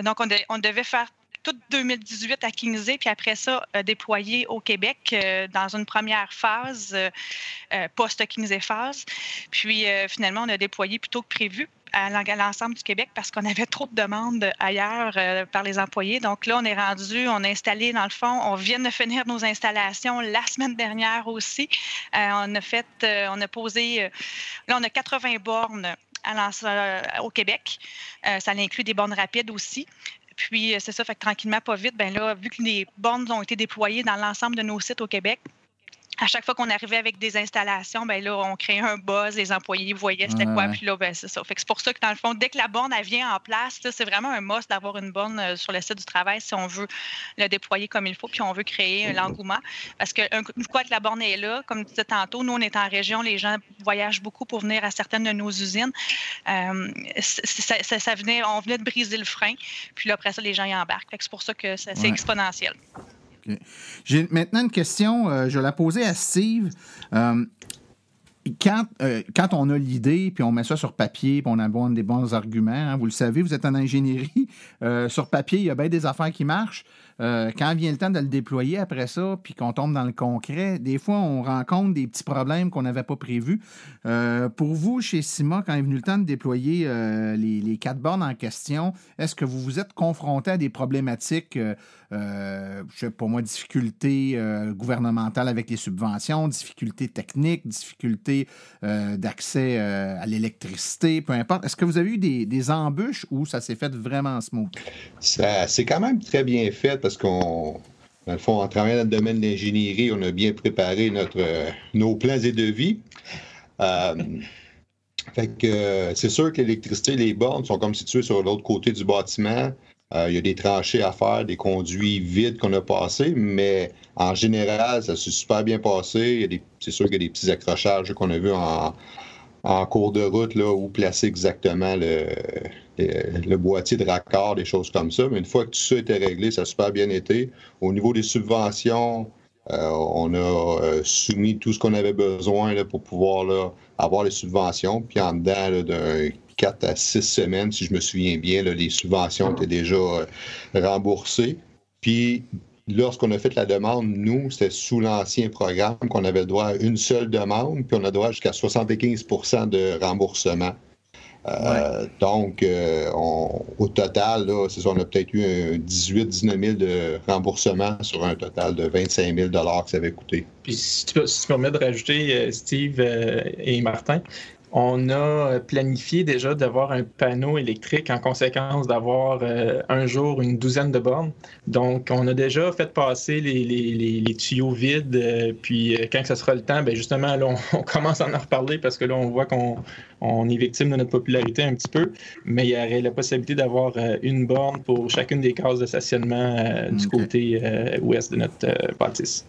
donc, on, on devait faire toute 2018 à Kingsey, puis après ça, euh, déployé au Québec euh, dans une première phase euh, post-Kingsey phase. Puis finalement, on a déployé plutôt que prévu à l'ensemble du Québec parce qu'on avait trop de demandes ailleurs par les employés. Donc là, on est rendu, on a installé dans le fond, on vient de finir nos installations la semaine dernière aussi. on a fait, on a posé, là, on a 80 bornes au Québec. ça inclut des bornes rapides aussi. Puis, euh, c'est ça, fait que tranquillement, pas vite, ben là, vu que les bornes ont été déployées dans l'ensemble de nos sites au Québec, à chaque fois qu'on arrivait avec des installations, ben là, on créait un buzz, les employés voyaient c'était quoi, puis là, ben, c'est ça. Fait que c'est pour ça que dans le fond, dès que la borne elle vient en place, c'est vraiment un must d'avoir une borne euh, sur le site du travail si on veut le déployer comme il faut, puis on veut créer l'engouement. Parce que une fois que la borne est là, comme tu disais tantôt, nous, on est en région, les gens voyagent beaucoup pour venir à certaines de nos usines. Euh, ça, venait, on venait de briser le frein, puis là, après ça, les gens y embarquent. c'est pour ça que c'est exponentiel. J'ai maintenant une question, euh, je la poser à Steve. Euh, quand, euh, quand, on a l'idée, puis on met ça sur papier, puis on a des bons arguments, hein, vous le savez, vous êtes en ingénierie, sur papier, il y a bien des affaires qui marchent. Quand vient le temps de le déployer après ça, puis qu'on tombe dans le concret, des fois, on rencontre des petits problèmes qu'on n'avait pas prévus. pour vous, chez Sima, quand est venu le temps de déployer les, les, quatre bornes en question, est-ce que vous vous êtes confronté à des problématiques euh, pour moi, difficultés euh, gouvernementales avec les subventions, difficultés techniques, difficultés euh, d'accès à l'électricité, peu importe? Est-ce que vous avez eu des, embûches ou ça s'est fait vraiment smooth? Ça c'est quand même très bien fait qu'on dans fond, en travaillant dans le domaine de l'ingénierie, on a bien préparé notre, nos plans et devis. fait que c'est sûr que l'électricité, les bornes sont comme situées sur l'autre côté du bâtiment. il y a des tranchées à faire, des conduits vides qu'on a passés, mais en général, ça s'est super bien passé. C'est sûr qu'il y a des petits accrochages qu'on a vus en, en cours de route là, où placer exactement le, le, boîtier de raccord, des choses comme ça. Mais une fois que tout ça était réglé, ça a super bien été. Au niveau des subventions, euh, on a euh, soumis tout ce qu'on avait besoin pour pouvoir avoir les subventions. Puis en dedans d'un 4 à 6 semaines, si je me souviens bien, les subventions étaient déjà euh, remboursées. Puis lorsqu'on a fait la demande, nous, c'était sous l'ancien programme qu'on avait le droit à une seule demande, puis on a droit jusqu'à 75% de remboursement. Euh, donc, euh, au total, là, on a peut-être eu 18 19 000 de remboursement sur un total de 25 000 que ça avait coûté. Puis, si tu, si tu permets de rajouter, euh, Steve et Martin, on a planifié déjà d'avoir un panneau électrique en conséquence d'avoir euh, un jour une douzaine de bornes. Donc, on a déjà fait passer les, tuyaux vides. Euh, puis, euh, quand ce sera le temps, bien justement, là, <laughs> on, commence à en reparler parce que là, on voit qu'on est victime de notre popularité un petit peu. Mais il y aurait la possibilité d'avoir une borne pour chacune des cases de stationnement du côté ouest de notre bâtisse.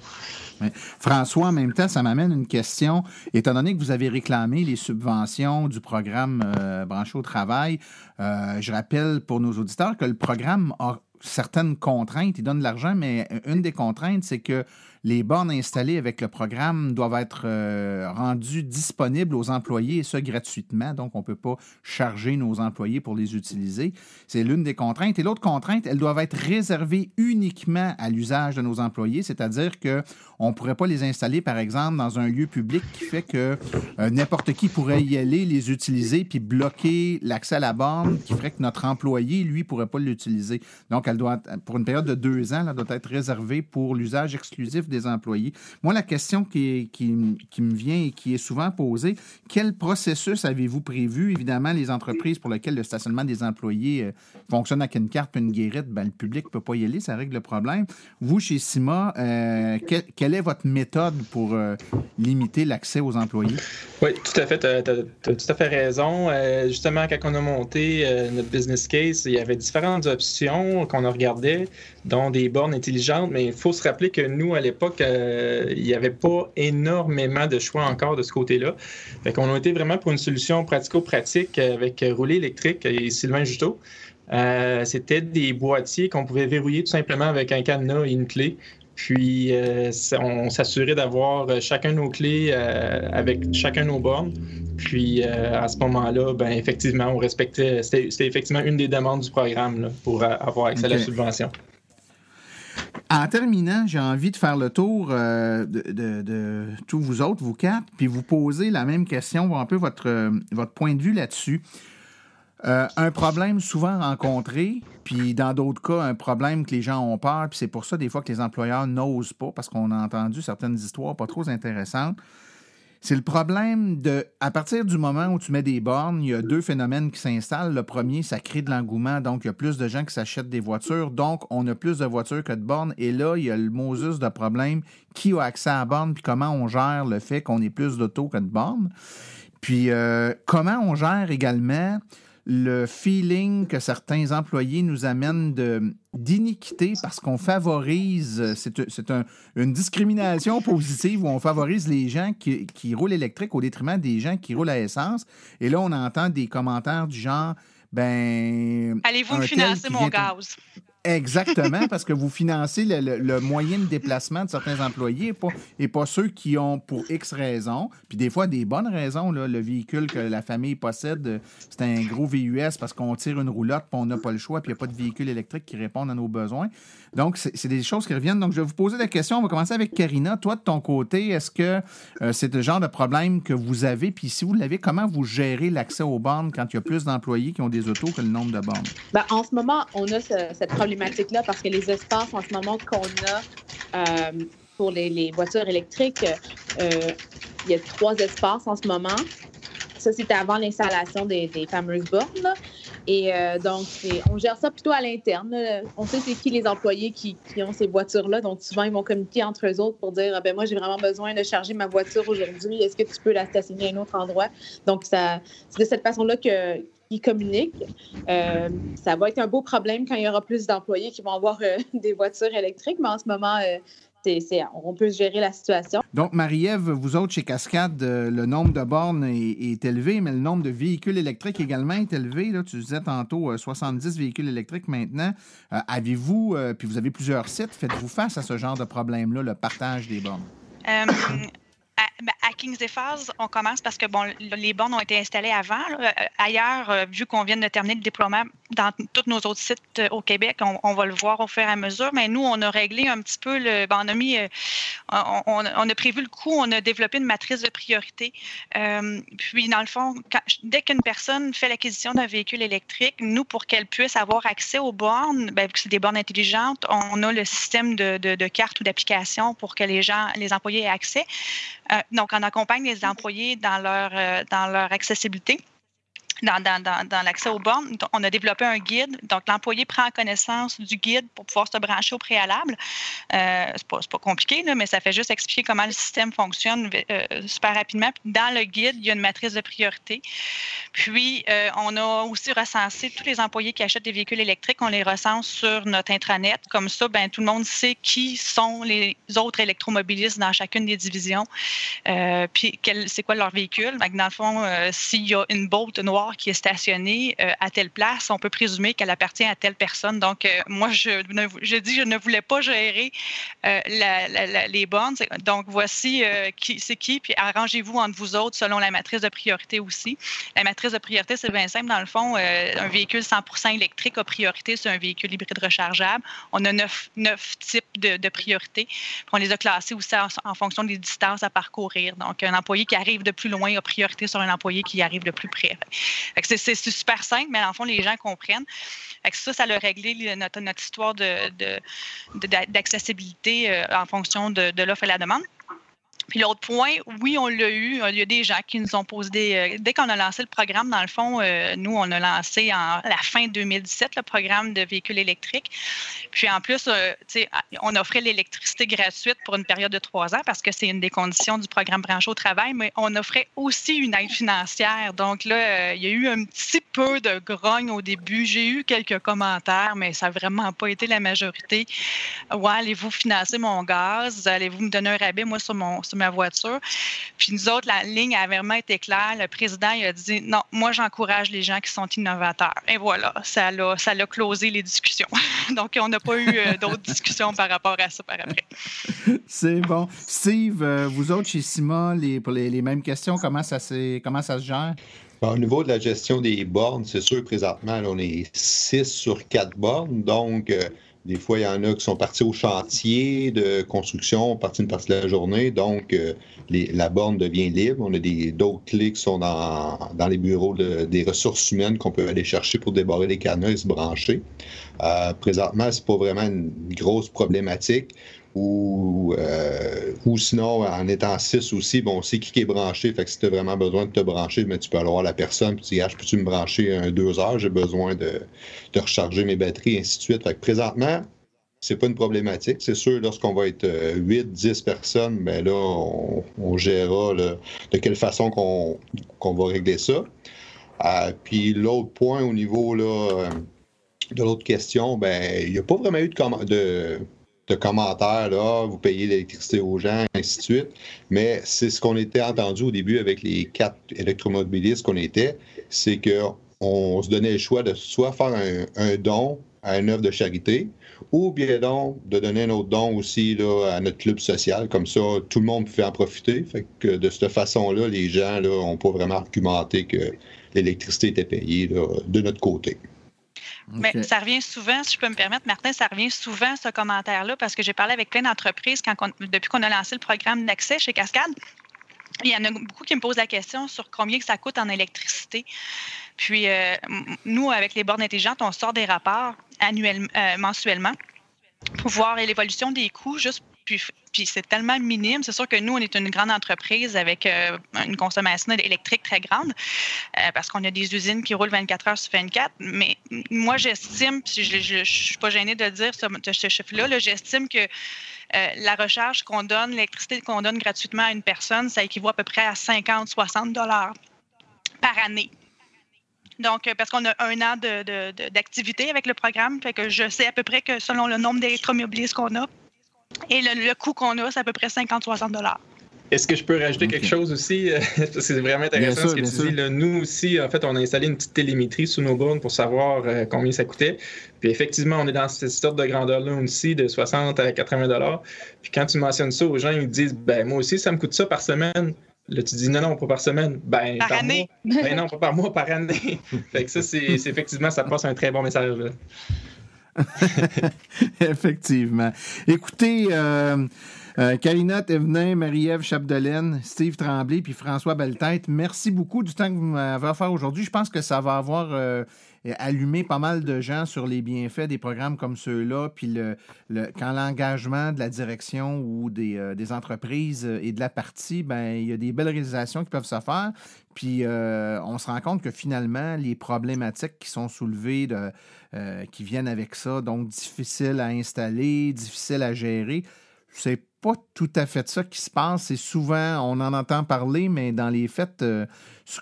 François, en même temps, ça m'amène une question. Étant donné que vous avez réclamé les subventions du programme euh, Branché au travail, euh, je rappelle pour nos auditeurs que le programme a certaines contraintes. Il donne de l'argent, mais une des contraintes, c'est que les bornes installées avec le programme doivent être euh, rendues disponibles aux employés et ce gratuitement. Donc, on ne peut pas charger nos employés pour les utiliser. C'est l'une des contraintes. Et l'autre contrainte, elles doivent être réservées uniquement à l'usage de nos employés, c'est-à-dire qu'on ne pourrait pas les installer, par exemple, dans un lieu public qui fait que euh, n'importe qui pourrait y aller, les utiliser, puis bloquer l'accès à la borne, qui ferait que notre employé, lui, ne pourrait pas l'utiliser. Donc, elle doit, pour une période de deux ans, elle doit être réservée pour l'usage exclusif des employés. Moi, la question qui, me vient et qui est souvent posée, quel processus avez-vous prévu? Évidemment, les entreprises pour lesquelles le stationnement des employés euh, fonctionne avec une carte une guérite, ben, le public ne peut pas y aller, ça règle le problème. Vous, chez CIMA, euh, quelle est votre méthode pour euh, limiter l'accès aux employés? Oui, tout à fait. Tu as, tout à fait raison. justement, quand on a monté notre business case, il y avait différentes options qu'on a regardées, dont des bornes intelligentes, mais il faut se rappeler que nous, à l'époque, qu'il euh, il n'y avait pas énormément de choix encore de ce côté-là. Fait qu'on a été vraiment pour une solution pratico-pratique avec Rouler électrique et Sylvain Juteau. Euh, c'était des boîtiers qu'on pouvait verrouiller tout simplement avec un cadenas et une clé. Puis, euh, on s'assurait d'avoir chacun nos clés avec chacun nos bornes. Puis, à ce moment-là, ben, effectivement, on respectait. C'était effectivement une des demandes du programme pour avoir accès à la subvention. En terminant, j'ai envie de faire le tour euh, de, tous vous autres, vous quatre, puis vous poser la même question, voir un peu votre, euh, votre point de vue là-dessus. Euh, un problème souvent rencontré, puis dans d'autres cas, un problème que les gens ont peur, puis c'est pour ça des fois que les employeurs n'osent pas, parce qu'on a entendu certaines histoires pas trop intéressantes. C'est le problème de, à partir du moment où tu mets des bornes, il y a deux phénomènes qui s'installent. Le premier, ça crée de l'engouement, donc il y a plus de gens qui s'achètent des voitures, donc on a plus de voitures que de bornes. Et là, il y a le Moses de problème qui a accès à bornes, puis comment on gère le fait qu'on ait plus d'autos que de bornes? Puis euh, comment on gère également le feeling que certains employés nous amènent d'iniquité parce qu'on favorise, c'est un, une discrimination positive où on favorise les gens qui, qui, roulent électrique au détriment des gens qui roulent à essence. Et là, on entend des commentaires du genre, ben... Allez-vous me financer mon gaz? Exactement, parce que vous financez le, moyen de déplacement de certains employés et pas, ceux qui ont pour X raisons, puis des fois des bonnes raisons. Le véhicule que la famille possède, c'est un gros VUS parce qu'on tire une roulotte, puis on n'a pas le choix, puis il n'y a pas de véhicule électrique qui répondent à nos besoins. Donc, c'est des choses qui reviennent. Donc, je vais vous poser la question. On va commencer avec Karina. Toi, de ton côté, est-ce que euh, c'est le genre de problème que vous avez? Puis si vous l'avez, comment vous gérez l'accès aux bornes quand il y a plus d'employés qui ont des autos que le nombre de bornes? Bien, en ce moment, on a cette problématique-là parce que les espaces en ce moment qu'on a euh, pour les, voitures électriques, euh, il y a trois espaces en ce moment. Ça, c'était avant l'installation des, fameuses bornes. Et euh, donc, on gère ça plutôt à l'interne. On sait c'est qui les employés qui, ont ces voitures-là. Donc, souvent, ils vont communiquer entre eux autres pour dire ah, ben moi, j'ai vraiment besoin de charger ma voiture aujourd'hui. Est-ce que tu peux la stationner à un autre endroit? Donc, c'est de cette façon-là que qu'ils communiquent. Euh, ça va être un beau problème quand il y aura plus d'employés qui vont avoir euh, <laughs> des voitures électriques, mais en ce moment, on peut gérer la situation. Donc, Marie-Ève, vous autres, chez Cascade, euh, le nombre de bornes est, élevé, mais le nombre de véhicules électriques également est élevé. Là. Tu disais tantôt 70 euh, véhicules électriques maintenant. Euh, avez-vous, puis vous avez plusieurs sites, faites-vous face à ce genre de problème-là, le partage des bornes? <coughs> Ben, à, Kings et Falls, on commence parce que bon, les bornes ont été installées avant. Euh, ailleurs, euh, vu qu'on vient de terminer le déploiement dans tous nos autres sites euh, au Québec, on, va le voir au fur et à mesure. Mais nous, on a réglé un petit peu le. Ben, on a prévu le coût, on a développé une matrice de priorité. puis, dans le fond, dès qu'une personne fait l'acquisition d'un véhicule électrique, nous, pour qu'elle puisse avoir accès aux bornes, ben, vu que c'est des bornes intelligentes, on a le système de, cartes ou d'applications pour que les gens, les employés aient accès. Donc, on accompagne les employés dans leur, euh, dans leur accessibilité dans, l'accès aux bornes, on a développé un guide. Donc, l'employé prend connaissance du guide pour pouvoir se brancher au préalable. Euh, c'est pas, compliqué, mais ça fait juste expliquer comment le système fonctionne euh, super rapidement. dans le guide, il y a une matrice de priorité. Puis, euh, on a aussi recensé tous les employés qui achètent des véhicules électriques. On les recense sur notre intranet. Comme ça, ben, tout le monde sait qui sont les autres électromobilistes dans chacune des divisions. Euh, puis, c'est quoi leur véhicule? Donc, dans le fond, s'il y a une bolt noire qui est stationnée euh, à telle place, on peut présumer qu'elle appartient à telle personne. Donc, euh, moi, je, dis, je ne voulais pas gérer euh, les bornes. Donc, voici qui c'est qui, puis arrangez-vous entre vous autres selon la matrice de priorité aussi. La matrice de priorité, c'est bien simple. Dans le fond, un véhicule 100 électrique a priorité sur un véhicule hybride rechargeable. On a neuf, types de, de priorités. on les a classés aussi en, fonction des distances à parcourir. Donc, un employé qui arrive de plus loin a priorité sur un employé qui arrive de plus près. C'est super simple, mais en fond, les gens comprennent. ça, ça a réglé notre, histoire d'accessibilité de, en fonction de l'offre et la demande. Puis l'autre point, oui, on l'a eu. Il y a des gens qui nous ont posé des. Euh, dès qu'on a lancé le programme, dans le fond, euh, nous, on a lancé en la fin 2017 le programme de véhicules électriques. Puis en plus, euh, on offrait l'électricité gratuite pour une période de trois ans parce que c'est une des conditions du programme branché au travail, mais on offrait aussi une aide financière. Donc là, il y a eu un petit peu de grogne au début. J'ai eu quelques commentaires, mais ça n'a vraiment pas été la majorité. Ouais, allez-vous financer mon gaz? Allez-vous me donner un rabais, moi, sur mon ma voiture. Puis nous autres, la ligne a vraiment été claire. Le président il a dit non, moi j'encourage les gens qui sont innovateurs. Et voilà, ça l'a, ça l'a closé les discussions. <laughs> Donc on n'a pas eu euh, d'autres discussions par rapport à ça par après. <laughs> C'est bon. Steve, euh, vous autres chez Sima, les, pour les, mêmes questions, comment ça, comment ça se gère? Au niveau de la gestion des bornes, c'est sûr, présentement, on est 6 sur 4 bornes. Donc, euh, des fois, il y en a qui sont partis au chantier de construction, partis une partie de la journée, donc euh, la borne devient libre. On a d'autres clés qui sont dans, les bureaux des ressources humaines qu'on peut aller chercher pour débarrer les canaux et se brancher. Euh, présentement, c'est pas vraiment une grosse problématique ou, euh, ou sinon, en étant 6 aussi, bon, c'est qui qui est branché. Fait que si tu as vraiment besoin de te brancher, mais tu peux aller voir la personne, puis tu dis, ah, peux-tu me brancher un deux heures, j'ai besoin de, de, recharger mes batteries, et ainsi de suite. Fait que présentement, c'est pas une problématique. C'est sûr, lorsqu'on va être 8, euh, 10 personnes, ben là, on, on gérera de quelle façon qu'on va régler ça. Euh, puis l'autre point au niveau là, de l'autre question, ben il n'y a pas vraiment eu de, de de commentaires, là, vous payez l'électricité aux gens, ainsi de suite. Mais c'est ce qu'on était entendu au début avec les quatre électromobilistes qu'on était, c'est qu'on se donnait le choix de soit faire un, don à une œuvre de charité, ou bien donc de donner un autre don aussi là, à notre club social. Comme ça, tout le monde pouvait en profiter. Fait que de cette façon-là, les gens n'ont pas vraiment argumenté que l'électricité était payée de notre côté. Mais ça revient souvent, si je peux me permettre, Martin, ça revient souvent ce commentaire-là parce que j'ai parlé avec plein d'entreprises depuis qu'on a lancé le programme d'accès chez Cascade. Il y en a beaucoup qui me posent la question sur combien que ça coûte en électricité. Puis, euh, nous, avec les bornes intelligentes, on sort des rapports annuellement, euh, mensuellement pour voir l'évolution des coûts, juste puis, puis c'est tellement minime. C'est sûr que nous, on est une grande entreprise avec euh, une consommation électrique très grande euh, parce qu'on a des usines qui roulent 24 heures sur 24. Mais moi, j'estime, puis je ne suis pas gênée de dire, ce, ce chiffre-là, -là, j'estime que euh, la recharge qu'on donne, l'électricité qu'on donne gratuitement à une personne, ça équivaut à peu près à 50, 60 dollars par année. Donc, parce qu'on a un an d'activité avec le programme, fait que je sais à peu près que selon le nombre d'électromobilistes qu'on a, et le, coût qu'on a, c'est à peu près 50-60 est-ce que je peux rajouter quelque chose aussi? <laughs> c'est vraiment intéressant ce que tu dis. nous aussi, en fait, on a installé une petite télémétrie sous nos bornes pour savoir euh, combien ça coûtait. Puis effectivement, on est dans cette sorte de grandeur-là aussi, de 60 à 80 Puis quand tu mentionnes ça aux gens, ils disent ben moi aussi, ça me coûte ça par semaine. Là, tu dis non, non, pas par semaine. Ben, par, année. Mois. Ben non, pas par mois, par année. <laughs> fait que ça, c'est effectivement, ça passe un très bon message. <laughs> Effectivement. Écoutez, euh, euh, Karina Thévenin, Marie-Ève Chapdelaine, Steve Tremblay puis François Belletête, merci beaucoup du temps que vous m'avez offert aujourd'hui. Je pense que ça va avoir euh, allumé pas mal de gens sur les bienfaits des programmes comme ceux-là, puis le, quand l'engagement de la direction ou des, des, entreprises et de la partie, ben il y a des belles réalisations qui peuvent se faire. Puis on se rend compte que finalement, les problématiques qui sont soulevées euh, qui viennent avec ça. Donc, difficile à installer, difficile à gérer. C'est pas tout à fait ça qui se passe. C'est souvent, on en entend parler, mais dans les faits, euh,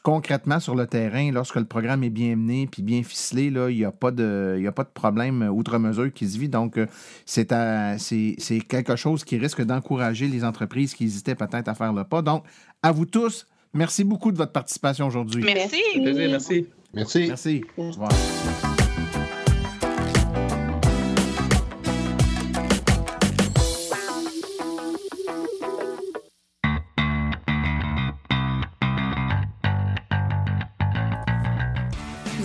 concrètement sur le terrain, lorsque le programme est bien mené puis bien ficelé, là, il n'y a, pas de, a pas de problème outre mesure qui se vit. Donc, euh, c'est quelque chose qui risque d'encourager les entreprises qui hésitaient peut-être à faire le pas. Donc, à vous tous, merci beaucoup de votre participation aujourd'hui. Merci. Merci. Merci. Merci. Au revoir.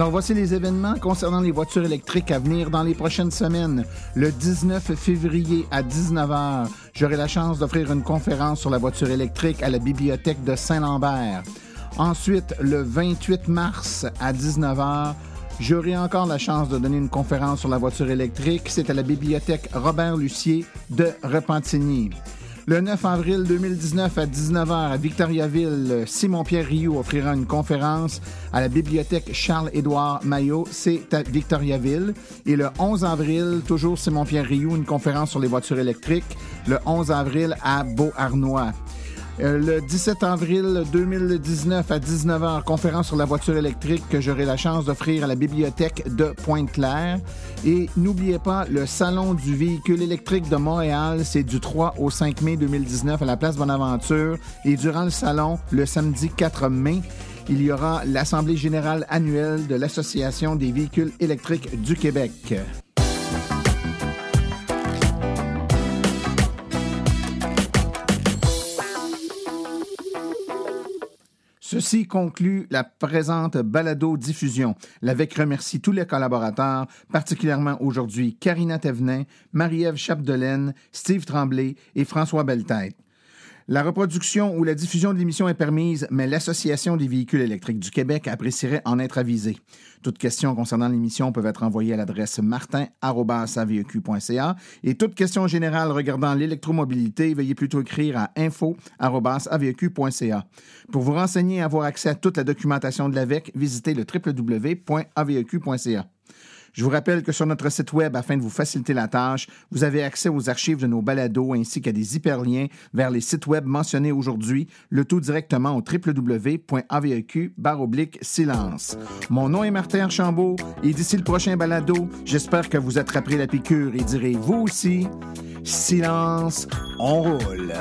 Alors voici les événements concernant les voitures électriques à venir dans les prochaines semaines. Le 19 février à 19h, j'aurai la chance d'offrir une conférence sur la voiture électrique à la bibliothèque de Saint-Lambert. Ensuite, le 28 mars à 19h, j'aurai encore la chance de donner une conférence sur la voiture électrique. C'est à la bibliothèque Robert Lucier de Repentigny. Le 9 avril 2019 à 19h à Victoriaville, Simon-Pierre Rioux offrira une conférence à la bibliothèque Charles-Édouard Maillot, c'est à Victoriaville. Et le 11 avril, toujours Simon-Pierre Rioux, une conférence sur les voitures électriques, le 11 avril à Beauharnois. Euh, le 17 avril 2019 à 19h, conférence sur la voiture électrique que j'aurai la chance d'offrir à la bibliothèque de Pointe-Claire. Et n'oubliez pas, le Salon du véhicule électrique de Montréal, c'est du 3 au 5 mai 2019 à la place Bonaventure. Et durant le salon, le samedi 4 mai, il y aura l'Assemblée générale annuelle de l'Association des véhicules électriques du Québec. Ceci conclut la présente balado-diffusion. L'AVEC remercie tous les collaborateurs, particulièrement aujourd'hui Karina Thévenin, Marie-Ève Chapdelaine, Steve Tremblay et François Belletête. La reproduction ou la diffusion de l'émission est permise, mais l'Association des véhicules électriques du Québec apprécierait en être avisée. Toutes questions concernant l'émission peuvent être envoyées à l'adresse martin.aveq.ca et toutes questions générales regardant l'électromobilité, veuillez plutôt écrire à info.aveq.ca. Pour vous renseigner et avoir accès à toute la documentation de l'AVEC, visitez le www.aveq.ca. Je vous rappelle que sur notre site web, afin de vous faciliter la tâche, vous avez accès aux archives de nos balados ainsi qu'à des hyperliens vers les sites web mentionnés aujourd'hui, le tout directement au www.aveq silence. Mon nom est Martin Archambault et d'ici le prochain balado, j'espère que vous attraperez la piqûre et direz vous aussi silence, on roule.